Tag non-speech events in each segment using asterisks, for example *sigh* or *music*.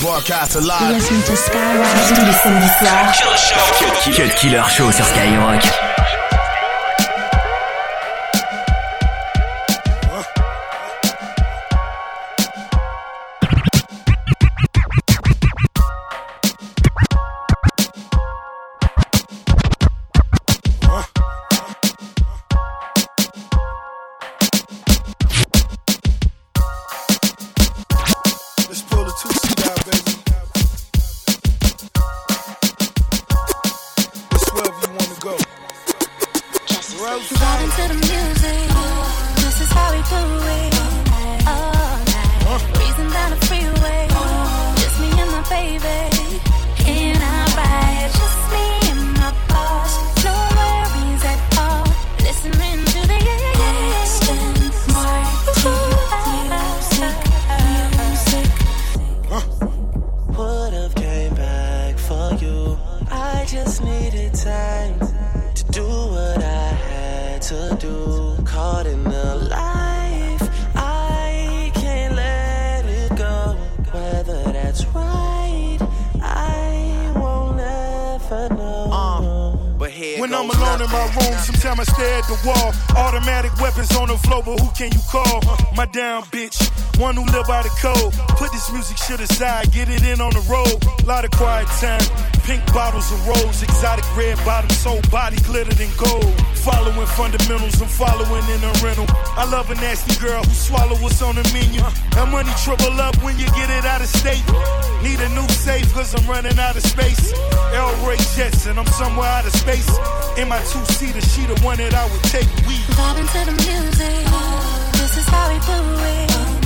Broadcast. Listen to Skyrock tous les samedis soirs. Cut Killer Show sur Skyrock. stare at the wall. Automatic weapons on the floor, but who can you call? My damn bitch one who live by the code. Put this music shit aside, get it in on the road. Lot of quiet time. Pink bottles of rose, exotic red bottoms, soul body glittered in gold. Following fundamentals, I'm following in a rental. I love a nasty girl who swallow what's on the menu. That money triple up when you get it out of state. Need a new safe, cause I'm running out of space. Elroy Jetson, I'm somewhere out of space. In my two seater, she the one that I would take. We vibing to the music. This is how we do it.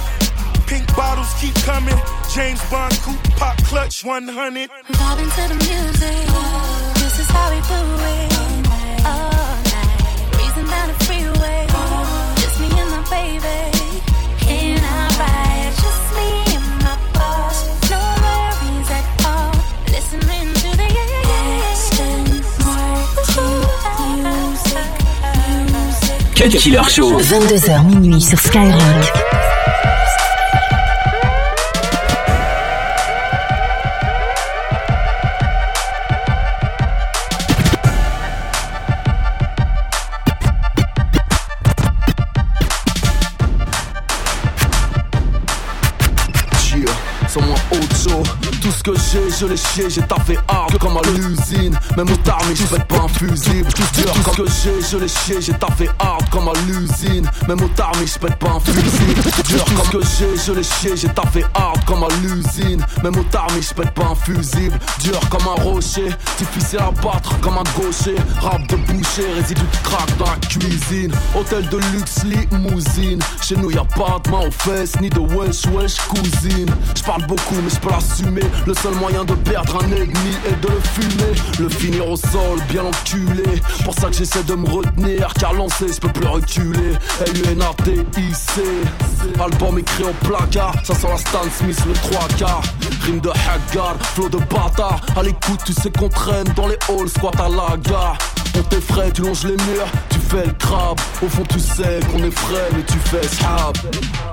Pink bottles keep coming. James Bond coupe pop clutch 100. Vibing to the music. This is how we do it. All night. Reason down the freeway. Just me and my baby. In our ride? Just me and my boss. No worries at all. Listening to the Cut Killer Show. 22h minuit sur Skyrock. Je l'ai chié, j'ai taffé hard comme à l'usine. Même au tarmi, je pète pas un fusible. Tout ce que j'ai, je l'ai chié, j'ai taffé hard comme à l'usine. Même au tarmi, je pète pas un fusible. Dur comme que j'ai, je l'ai chié, j'ai taffé hard comme à l'usine. Même au tarmi, je pète pas un fusible. Dur comme un rocher, difficile à battre comme un gaucher. Rap de boucher, résidu de crack dans la cuisine. Hôtel de luxe, limousine. Chez nous, y a pas de main aux fesses, ni de wesh wesh cousine. Je parle beaucoup, mais je peux l'assumer. Le seul moyen de perdre un ennemi est de le fumer, le finir au sol, bien enculé. Pour ça que j'essaie de me retenir, car lancé, je peux plus reculer. L-U-N-A-T-I-C, album écrit au placard, ça sent la Stan Smith le 3 quarts. Rime de Haggard, flow de bâtard. À l'écoute, tu sais qu'on traîne dans les halls, squat à la gare. On t'effraie, tu longes les murs, tu fais le crabe. Au fond, tu sais qu'on est frais, mais tu fais sab.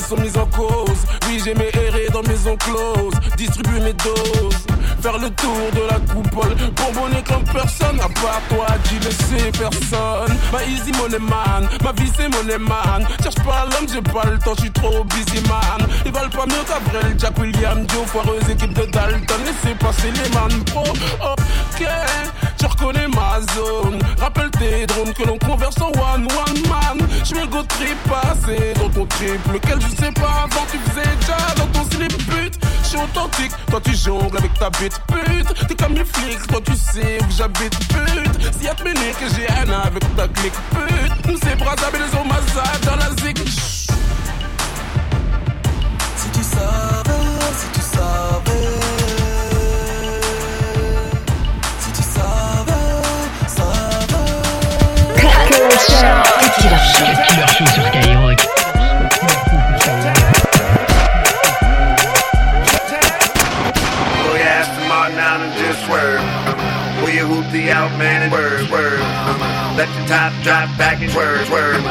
sont mises en cause. Oui, j'ai mes errés dans maison close. Distribue mes doses. Faire le tour de la coupole. Bonbonner comme personne. À part toi, tu ne sais personne. Ma easy money man. Ma vie c'est money man. Cherche pas l'homme, j'ai pas le temps, je suis trop busy man. Ils valent pas mieux qu'Abrel, Jack William, Joe, foireuse équipe de Dalton. Laissez passer les man pro. Ok, tu reconnais ma zone. Rappelle tes drones que l'on converse en one one man. Je vais go trip passer dans ton trip, lequel je sais pas avant tu faisais déjà dans ton slip pute. Je suis authentique, toi tu jongles avec ta bite pute. T'es comme les flics, toi tu sais où j'habite pute. Si y'a te que j'ai un avec ta clique pute. Nous c'est Brazzaville et les hommes dans la zig. Si tu savais, si tu savais. Top drop back and word, word.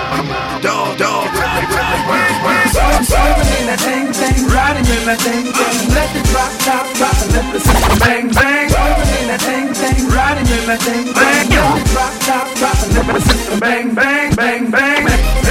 Dog, dog, word, word, word. Swerving in that thing, thing, riding in that thing, thing. Let the drop, top, drop, and let the system bang, bang. Swerving in that thing, thing, riding in that thing, thing. Let the drop, top, drop, and let the system bang, bang, bang, bang, bang,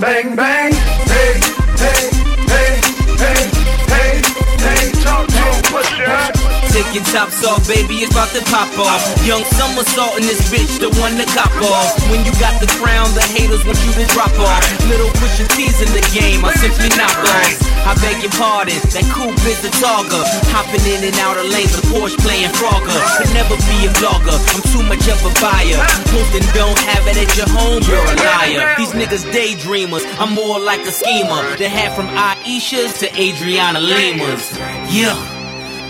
bang bang. Taking tops off, baby, it's about to pop off. Young summer salt in this bitch, the one to cop off. When you got the crown, the haters want you to drop off. Little pushin' T's in the game, I simply knock off. I beg your pardon, that cool biz the dogger. Hopping in and out of lanes, the Porsche playing Frogger. Could never be a vlogger, I'm too much of a buyer. Posting don't have it at your home, you're a liar. These niggas daydreamers, I'm more like a schemer. They had from Aisha's to Adriana Lima's. Yeah.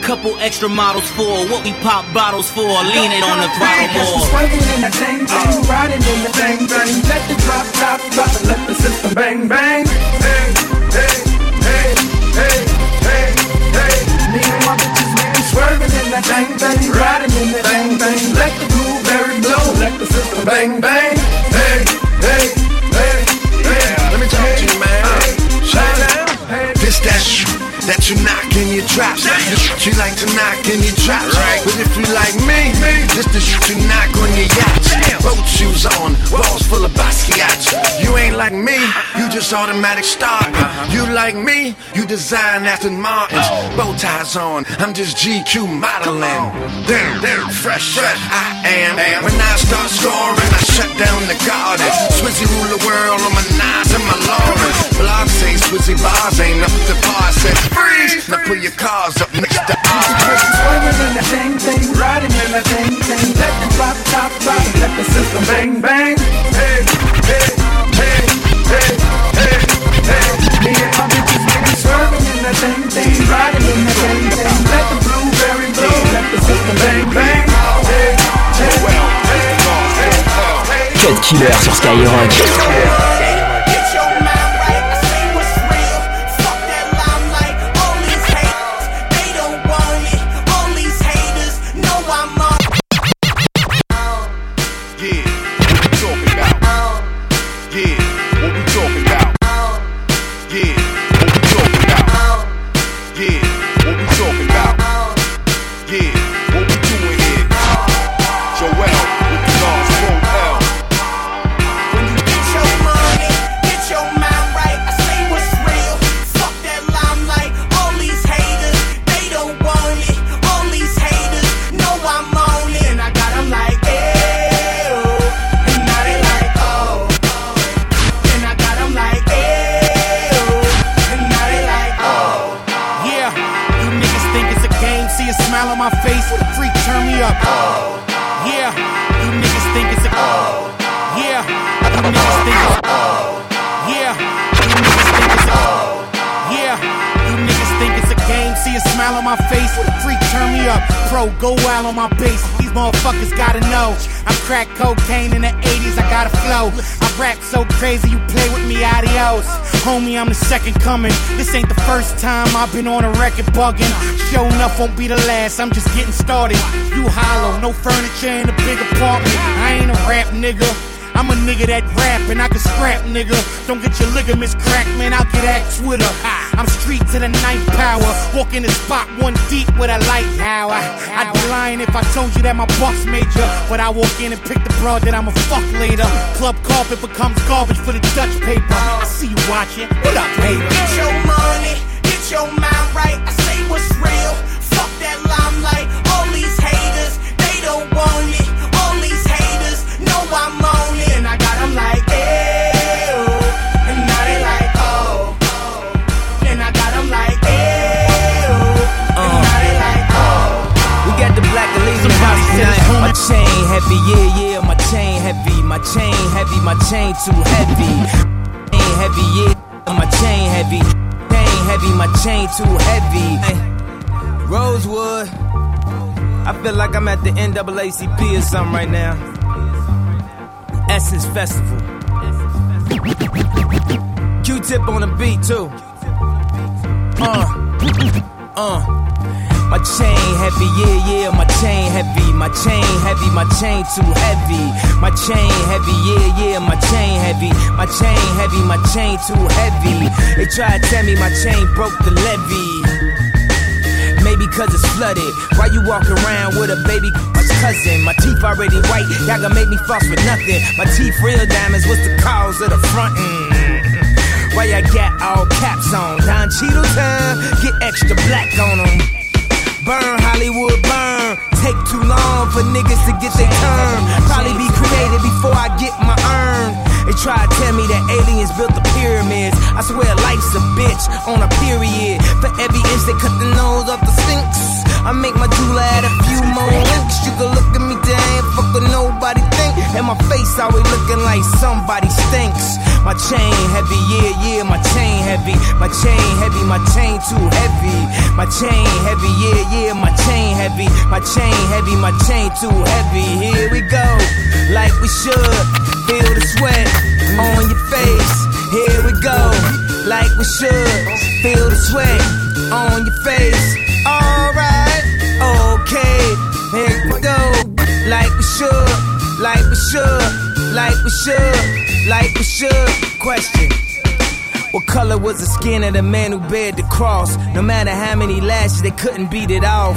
Couple extra models for what we pop bottles for, leaning on the throttle more. Swerving in that thing thing, riding in the thing thing. Let the drop, top, drop, and let the system bang bang. Hey, hey, hey, hey, hey, hey. Me and my bitches, we be swerving in that thing thing, riding in that thing thing. Let the blueberry blow, let the system bang bang. That you knock in your. The shit you like to knock in your drops. But if you like me, this the shit you knock on your yachts. Boat shoes on, walls full of Basquiat. You ain't like me, you just automatic start. You like me, you design Aston Martins. Bow ties on, I'm just GQ modeling. Damn, damn, fresh, fresh. I am. When I start scoring, I shut down the garden. Swizzy rule the world on my knives and my Lawrence. Blogs say Swizzy bars ain't up to par. Said freeze. Now put your cars up next to ours. Swerving in that thing thing, riding in that thing thing. Let the drop, top, drop, let the system bang bang. Hey, hey, hey, hey, hey, hey. Me and my bitches, we be swerving in that thing thing, riding in that thing thing. Let the blueberry blow, let the system bang bang. Hey, hey, hey, hey, hey. Cut Killer sur Skyrock. Go wild on my bass. These motherfuckers gotta know. I'm crack cocaine in the 80s, I got a flow. I rap so crazy, you play with me, adios. Homie, I'm the second coming. This ain't the first time I've been on a record bugging. Show enough won't be the last, I'm just getting started. You hollow, no furniture in a big apartment. I ain't a rap nigga. I'm a nigga that rap and I can scrap, nigga. Don't get your ligaments cracked, man. I'll get at Twitter. I'm street to the ninth power. Walk in the spot one deep with a light power. I'd be lying if I told you that my bucks major. But I walk in and pick the broad that I'ma fuck later. Club carpet becomes garbage for the Dutch paper. I see you watching. What up, baby? Get your money, get your mind right. I say what's real. Heavy, yeah, yeah, my chain heavy. My chain heavy, my chain too heavy. Chain heavy, yeah, my chain heavy. Chain heavy, my chain too heavy. Rosewood. I feel like I'm at the NAACP or something right now. Essence Festival. Q-tip on the beat too. Uh, uh. My chain heavy, yeah, yeah, my chain heavy, my chain heavy, my chain too heavy. My chain heavy, yeah, yeah, my chain heavy, my chain heavy, my chain too heavy. They try to tell me my chain broke the levee. Maybe cause it's flooded. Why you walk around with a baby my cousin? My teeth already white, y'all gonna make me floss for nothing. My teeth real diamonds, what's the cause of the frontin'? Why y'all got all caps on? Don Cheadle time, get extra black on them. Burn Hollywood, burn. Take too long for niggas to get their turn. Probably be created before I get my earn. They try to tell me that aliens built the pyramids. I swear life's a bitch on a period. For every inch they cut the nose off the Sphinx. I make my jeweler add a few more links. You can look at me, damn, fuck what nobody think. And my face always looking like somebody stinks. My chain heavy, yeah, yeah, my chain heavy. My chain heavy, my chain too heavy. My chain heavy, yeah, yeah, my chain heavy. My chain heavy, my chain too heavy. Here we go, like we should. Feel the sweat on your face. Here we go, like we should. Feel the sweat on your face. Alright, okay. Here we go, like we should, like we should, like we should, like we should. Question. What color was the skin of the man who bared the cross? No matter how many lashes, they couldn't beat it off.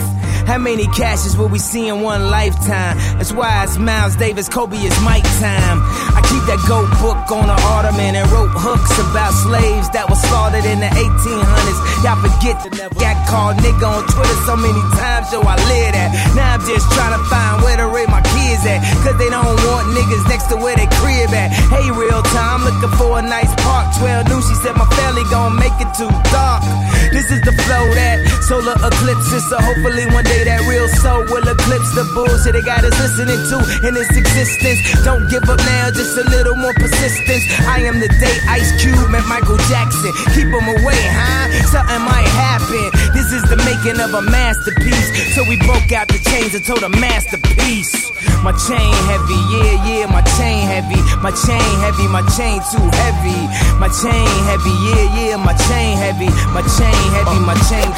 How many cashes will we see in one lifetime? That's why it's Miles Davis, Kobe is Mike time. I keep that goat book on the ottoman and wrote hooks about slaves that were slaughtered in the 1800s. Y'all forget to never got called nigga on Twitter so many times, yo, I live that. Now I'm just trying to find where to raise my kids at. Cause they don't want niggas next to where they crib at. Hey, real time, looking for a nice park. 12 knew she said my family gon' make it too dark. This is the flow that solar eclipses. So hopefully one day that real soul will eclipse the bullshit they got us listening to in its existence. Don't give up now, just a little more persistence. I am the day Ice Cube met Michael Jackson. Keep him away, huh? Something might happen. This is the making of a masterpiece. So we broke out the chains and told a masterpiece. My chain heavy, yeah, yeah, my chain heavy. My chain heavy, my chain too heavy. My chain heavy, yeah, yeah, my chain heavy. My chain heavy, my chain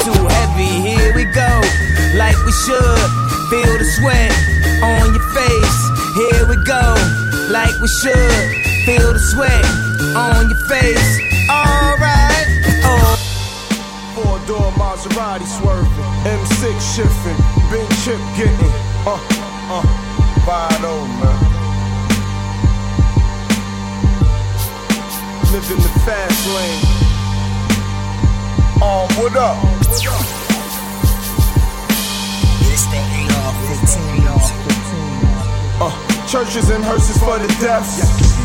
we should. Feel the sweat on your face. Alright, oh. Four door Maserati swerving, M6 shifting, big chip getting, uh, uh, five oh man. Living the fast lane. Um, what up? Uh, churches and hearses for the deaf.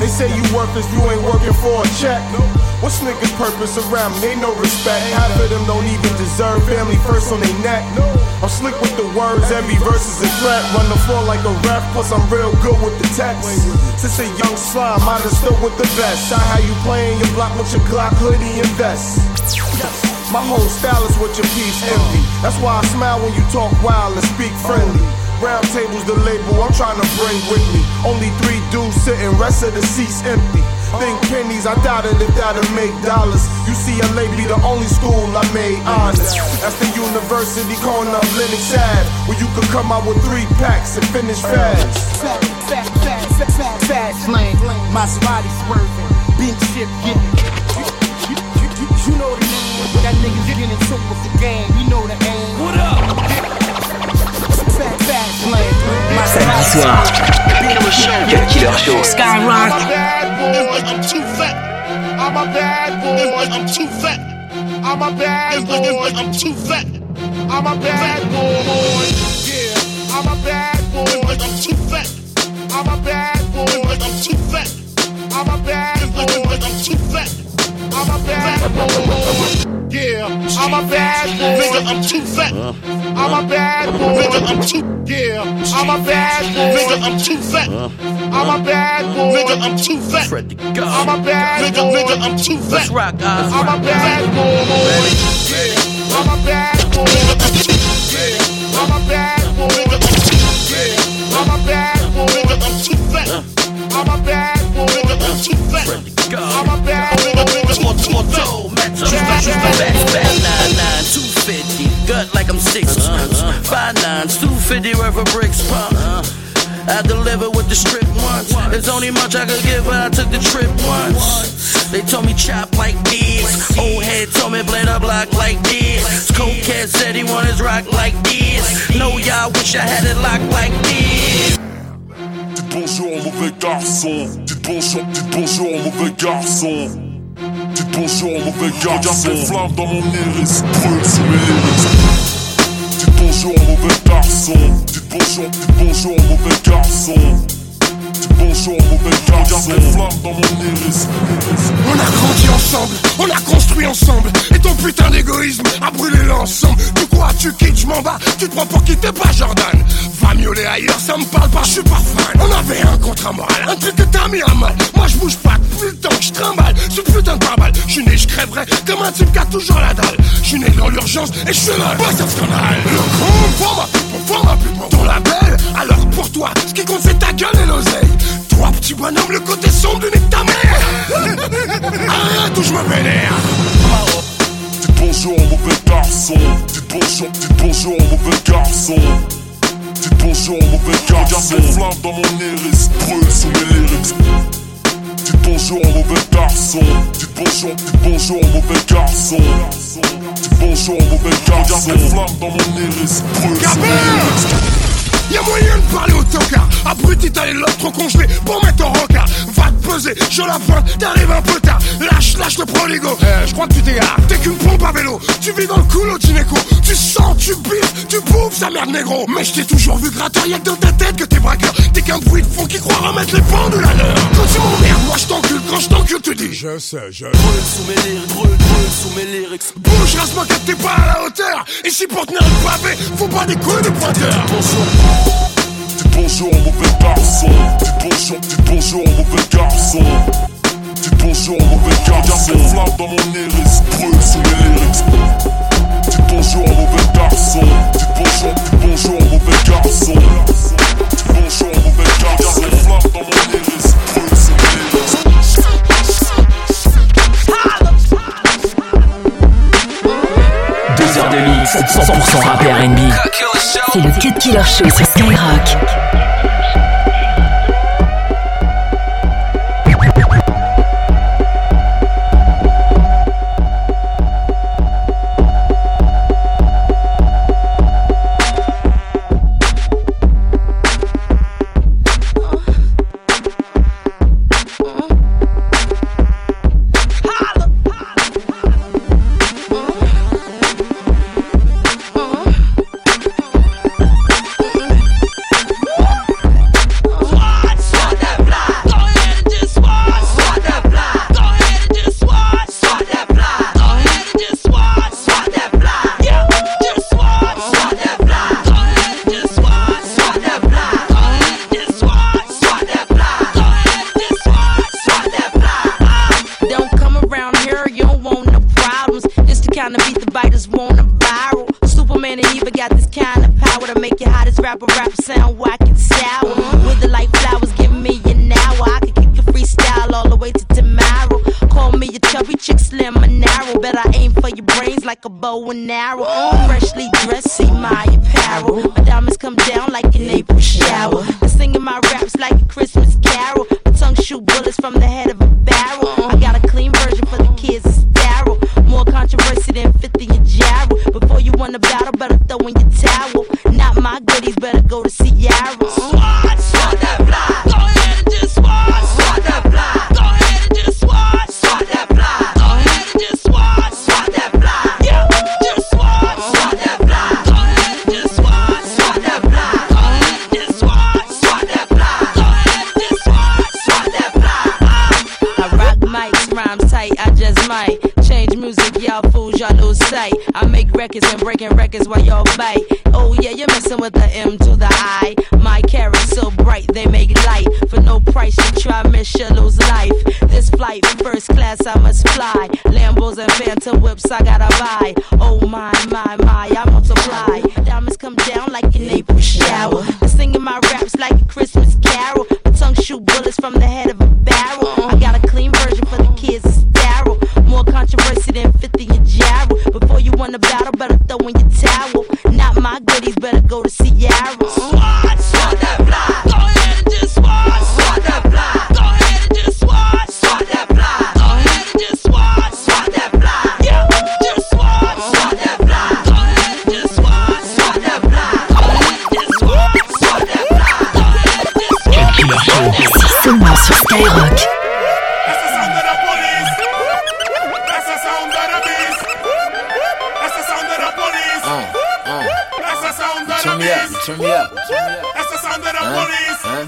They say you worthless, you ain't working for a check. What's niggas' purpose around me? Ain't no respect. Half of them don't even deserve family first on their neck. I'm slick with the words, every verse is a threat. Run the floor like a ref, plus I'm real good with the text. Since a young slime, I done stood with the best. I how you playing your block with your Glock hoodie and vest. My whole style is what your piece envy. That's why I smile when you talk wild and speak friendly. Round tables, the label I'm trying to bring with me. Only three dudes sitting, rest of the seats empty. Think pennies, I doubt it if that'll make dollars. UCLA be the only school I made honest. That's the university calling up Lenox Ave, where you could come out with three packs and finish fast. Fat, fat, fat, fat, fat, fast lane. Maserati swerving, big shit getting. You, you, you, you know the name. but That niggas getting took with the game. You know the aim. What up? Fat, fast. Samedi soir, Cut Killer Show. I'm a bad boy, I'm too fat. I'm a bad boy, I'm too fat. I'm a bad boy, I'm too fat. I'm a bad boy, yeah. I'm a bad boy, I'm too fat. I'm a bad boy, I'm too fat. I'm a bad boy, I'm too fat. I'm a bad boy. Yeah, I'm a bad boy. Nigga, I'm too fat. I'm a bad boy. Nigga, I'm too. Yeah, I'm a bad boy. Nigga, I'm too fat. I'm a bad boy. Nigga, I'm too fat. I'm a bad boy. Nigga, I'm too fat. Let's rock, guys. I'm a bad boy. Yeah, I'm a bad boy. Nigga, I'm too. Yeah, I'm a bad boy. Nigga, I'm too. Yeah, I'm a bad boy. Nigga, I'm too fat. I'm a bad boy. I'm. I'm a bad. Gut like I'm Five nines, two fifty worth of bricks pump. I deliver with the strip once. There's only much I could give, but I took the trip once. They told me chop like this. Old head told me play the block like this. Cokehead said he want rock like this. No, y'all wish I had it locked like this. Bonjour mauvais garçon. Bonjour, dites bonjour au mauvais garçon. Dites bonjour au mauvais garçon. Regarde les flammes dans mon iris, brûle sous mes lyrics. Dites bonjour au mauvais garçon. Dites bonjour, dites bonjour au mauvais garçon. Bonjour au mauvais garçon. Dans mon iris. On a grandi ensemble, on a construit ensemble. Et ton putain d'égoïsme a brûlé l'ensemble. Du quoi tu quittes, je m'en bats, tu te prends pour quitter pas Jordan. Va miauler ailleurs, ça me parle pas, je suis pas fan. On avait un contrat moral, un truc que t'as mis à mal. Moi je bouge pas depuis le temps que je trimballe. Ce putain de pare-balles, je suis né, je crèverais Comme un type qui a toujours la dalle. Je suis né dans l'urgence et je suis là, pas un Le con, pour ma pour ma ton label. Alors pour toi, ce qui compte c'est ta gueule et l'oseille petit bonhomme, le côté sombre de ta mère *laughs* Arrête ou je me vénère Dites bonjour au mauvais garçon. Dites bonjour, dites bonjour au mauvais garçon. Dites bonjour au mauvais garçon. Regarde les flammes dans mon iris, brûle sous mes lyrics. Dites bonjour au mauvais garçon. Dites bonjour, dites bonjour au mauvais garçon. Dites bonjour au mauvais garçon. Regarde les flammes dans mon iris, brûle sous mes lyrics. Y'a moyen de parler au tocard. Abruti t'as les lobes trop congelés pour mettre en rencard Va te peser, je la pointe, t'arrives un peu tard. Lâche, lâche le proligo euh, Je crois que tu t'égares T'es qu'une pompe à vélo. Tu vis dans le du gynéco Tu sens, tu biffes, tu bouffes sa merde négro. Mais je t'ai toujours vu gratteur, y'a que dans ta tête que t'es braqueur. T'es qu'un bruit de fond qui croit remettre les pendules à l'heure Quand tu m'emmerdes, tu dis Je sais, je Brûle sous mes lyrics, brûle, brûle sous mes lyrics. Bouge, rase-moi quand t'es pas à la hauteur Ici pour tenir le pavé, faut pas des coups de pointeur Dites bonjour au mauvais garçon. Dites bonjour, dites bonjour au mauvais garçon. Dites bonjour au mauvais garçon. Regarde les flammes dans mon iris, brûle sous mes lyrics. Dites bonjour au mauvais garçon. Dites bonjour, dites bonjour au mauvais garçon. Dites bonjour au mauvais garçon. Regarde les flammes dans mon iris, brûle sous mes lyrics. Deux heures de mix, 100% rap R&B. C'est le Cut Killer Show sur Skyrock. Way to tomorrow. Call me a chubby chick, slim and narrow. Bet I aim for your brains like a bow and arrow. Freshly dressed, see my apparel. My diamonds come down like an April shower. I'm singing my raps like a Christmas carol. My tongue shoot bullets from the head of a barrel. I got a clean version for the kids, it's sterile. More controversy than 50 and Ja Rule. Before you win a battle, better throw in your towel. Not my goodies, better go to Ciara. Records and breaking records while y'all bite. Oh yeah, you're messing with the M to the I. My carrots so bright, they make light. For no price, you try, miss, you lose life. This flight, first class, I must fly. Lambos and Phantom whips, I gotta buy. Oh my, my, my, I multiply. Diamonds come down like an April shower. I'm singing my raps like a Christmas carol. My tongue shoot bullets from the head of A battle, better throw in your towel. Not my goodies, better go to Sierra. Swat, swat that fly. Go ahead and just swat, swat that fly. Go ahead and just swat, swat that fly. Go ahead and just swat, swat that fly. Yeah, just swat, swat that fly. Go ahead and just swat, swat that fly. Go ahead and just swat, swat that fly. Go ahead and just swat. Killer Show. C'est seulement sur Skyrock. Turn me up, beast. turn me up. That's the sound of the Huh? police. Huh?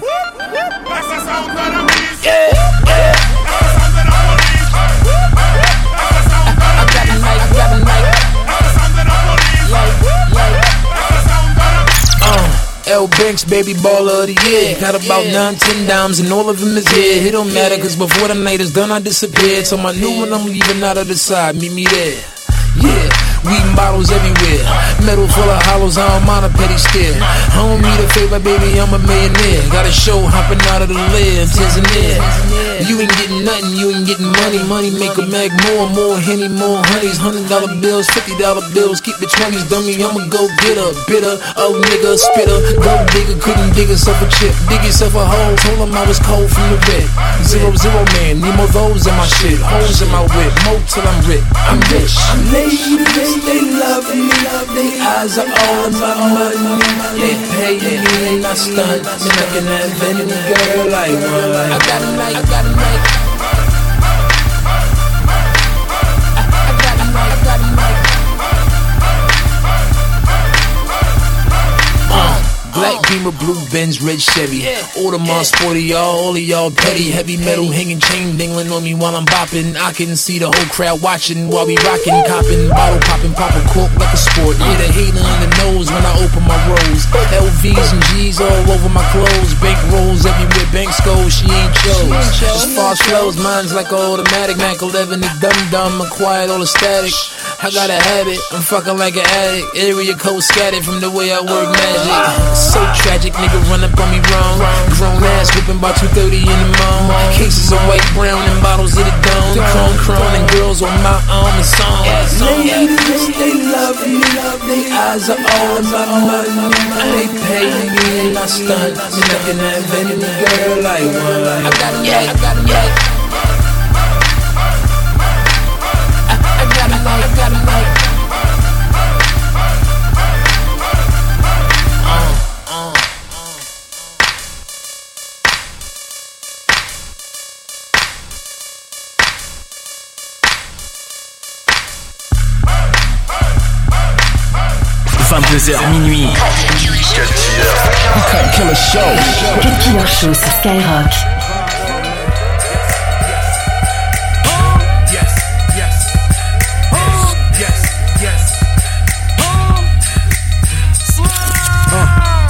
That's the sound of the beast. Yeah, yeah. That's the sound of the police. That's the sound of the I got a mic, I got a mic. That's the sound of the police. Like, like. That's the sound of the L Banks, baby baller of the year. Got about nine, ten dimes, and all of them is here. It don't matter, cause before the night is done, I disappeared. So my new one, I'm leaving out of the side. Meet me there. Yeah, weed bottles everywhere. Metal full of hollows, I don't mind a petty stare. I don't need a favor, baby, I'm a millionaire. Got a show hopping out of the lid, there. You ain't getting nothing, you ain't getting money. Money make a mag more, more henny, more honeys. Hundred dollar bills, fifty dollar bills, keep the twenties, dummy. I'ma go get a bitter, oh nigga, spitter. Go digger, couldn't dig yourself a chip. Dig yourself a hole, told him I was cold from the rip. Zero, zero man, need more those in my shit. Holes in my whip, mo till I'm rich. I'm rich. Ladies, they love me, they eyes are all my money. They pay me and I stunt. Can have any girl I want. I got a night, I got a night. Black Beamer, blue Benz, red Chevy. Audemars sporty, y'all, all of y'all petty. Heavy metal hanging, chain dingling on me while I'm bopping. I can see the whole crowd watching while we rocking, copping, bottle popping, pop a cork like a sport. Yeah, the hater in the nose when I open my rolls. LVs and G's all over my clothes. Bank rolls everywhere, bank goes, she ain't chose. As far as flows, mine's like an automatic. Mac 11, the dum dum, acquired all the static. I got a habit, I'm fucking like an addict. Area code scattered from the way I work magic. So tragic, nigga run up on me wrong. Grown ass whipping by 2.30 in the morning. Cases of white, brown, and bottles of the dome. Chrome, chrome, and girls on my arm and song. Ladies, they love me, they eyes are all about money. They pay me and I stunt. Me I any girl I one. I got a night, I got a night. 22h minuit. Cut Killer Show. Cut Killer Show sur Skyrock. Yes, yes. Yes, yes.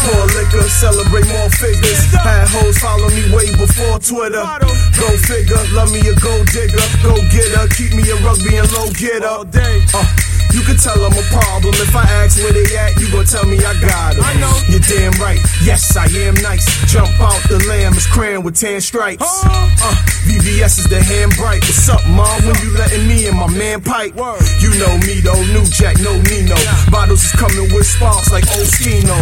Pour liquor, celebrate more figures. Had hoes follow me way before Twitter. Go figure, love me a gold digger. Go get her, keep me a rugby and low getter. All day. Uh, You can tell I'm a problem. If I ask where they at, you gon' tell me I got them. I know. You're damn right. Yes, I am nice. Jump out the lamb is crayon with tan stripes. Uh, VVS is the hand bright. What's up, mom? When you letting me and my man pipe? You know me though, new jack, no Nino. Bottles is coming with sparks like Oskino.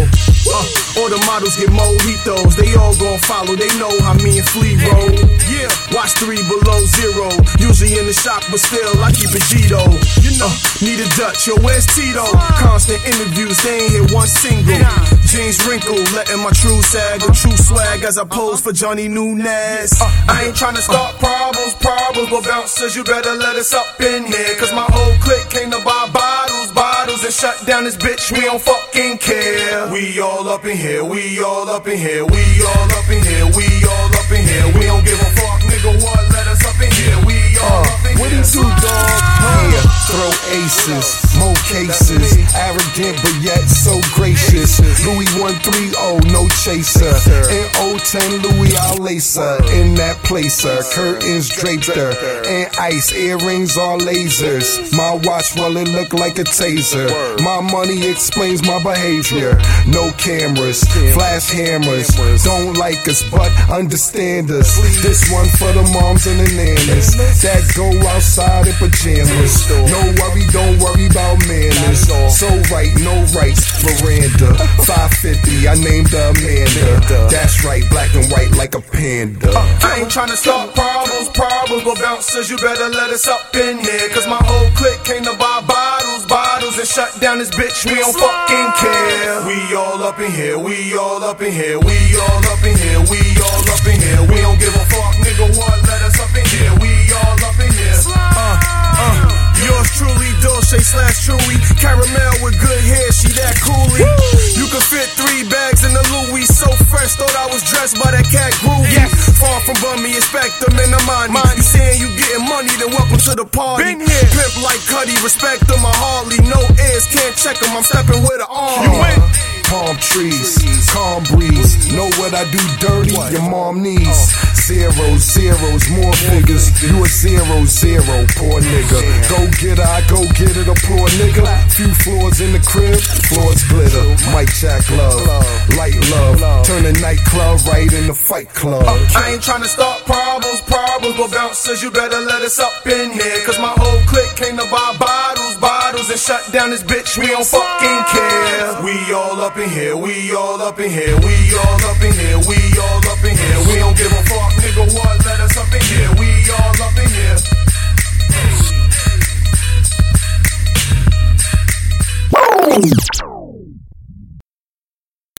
Uh, all the models get mojitos. They all gon' follow. They know how me and Flea roll. Yeah, watch three below zero. Usually in the shop, but still I keep G though. You know, need a Dutch. Yo, where's Tito? Constant interviews, they ain't hit one single. Jeans wrinkled, letting my true sag, a true swag as I pose for Johnny Nunez. I ain't tryna start problems, problems, but bouncers, you better let us up in here. Cause my whole clique came to buy bottles, bottles, and shut down this bitch. We don't fucking care. We all up in here, we all up in here, we all up in here, we all up in here. We don't give a fuck, nigga, what? Let us here. What do you do, dog? Yeah, throw aces, more cases. Arrogant but yet so gracious. Louis 130, no chaser. In 010 Louis, I'll lace her. In that placer, curtains draped her. And ice, earrings are lasers. My watch, well, it look like a taser. My money explains my behavior. No cameras, flash hammers. Don't like us, but understand us. This one for the moms and the nannies that go outside in pajamas. No worry, don't worry about manners. So right, no rights, veranda. 550, I named Amanda. That's right, black and white like a panda. Uh, I ain't tryna start problems, problems, but bouncers, you better let us up in here. Cause my whole clique came to buy bottles, bottles, and shut down this bitch. We don't fucking care. We all up in here, we all up in here, we all up in here, we all up in here. We don't give a fuck, nigga, what? Yours truly, Dolce slash Chewy. Caramel with good hair, she that coolie. You can fit three bags in the Louis. So fresh, thought I was dressed by that cat groovy. Far from bummy, expect them in the money. You saying you getting money, then welcome to the party. Been here. Pimp like Cuddy, respect them, my Harley. No ears, can't check them, I'm stepping with an arm. You win. Palm trees, calm breeze. Know what I do dirty? Your mom needs zeros, zeros, more figures. You a zero, zero, poor nigga. Go get her, I go get it, a poor nigga. Few floors in the crib, floors glitter. Mike Jack love, light love. Turn a nightclub right in the fight club. I ain't tryna start problems, but bouncers, you better let us up in here. Cause my whole clique came to buy bottles, bottles, and shut down this bitch. We don't fucking care. We all up in here, we all up in here, we all up in here, we all up in here. We don't give a fuck, nigga, what? Let us up in here, we all up in here.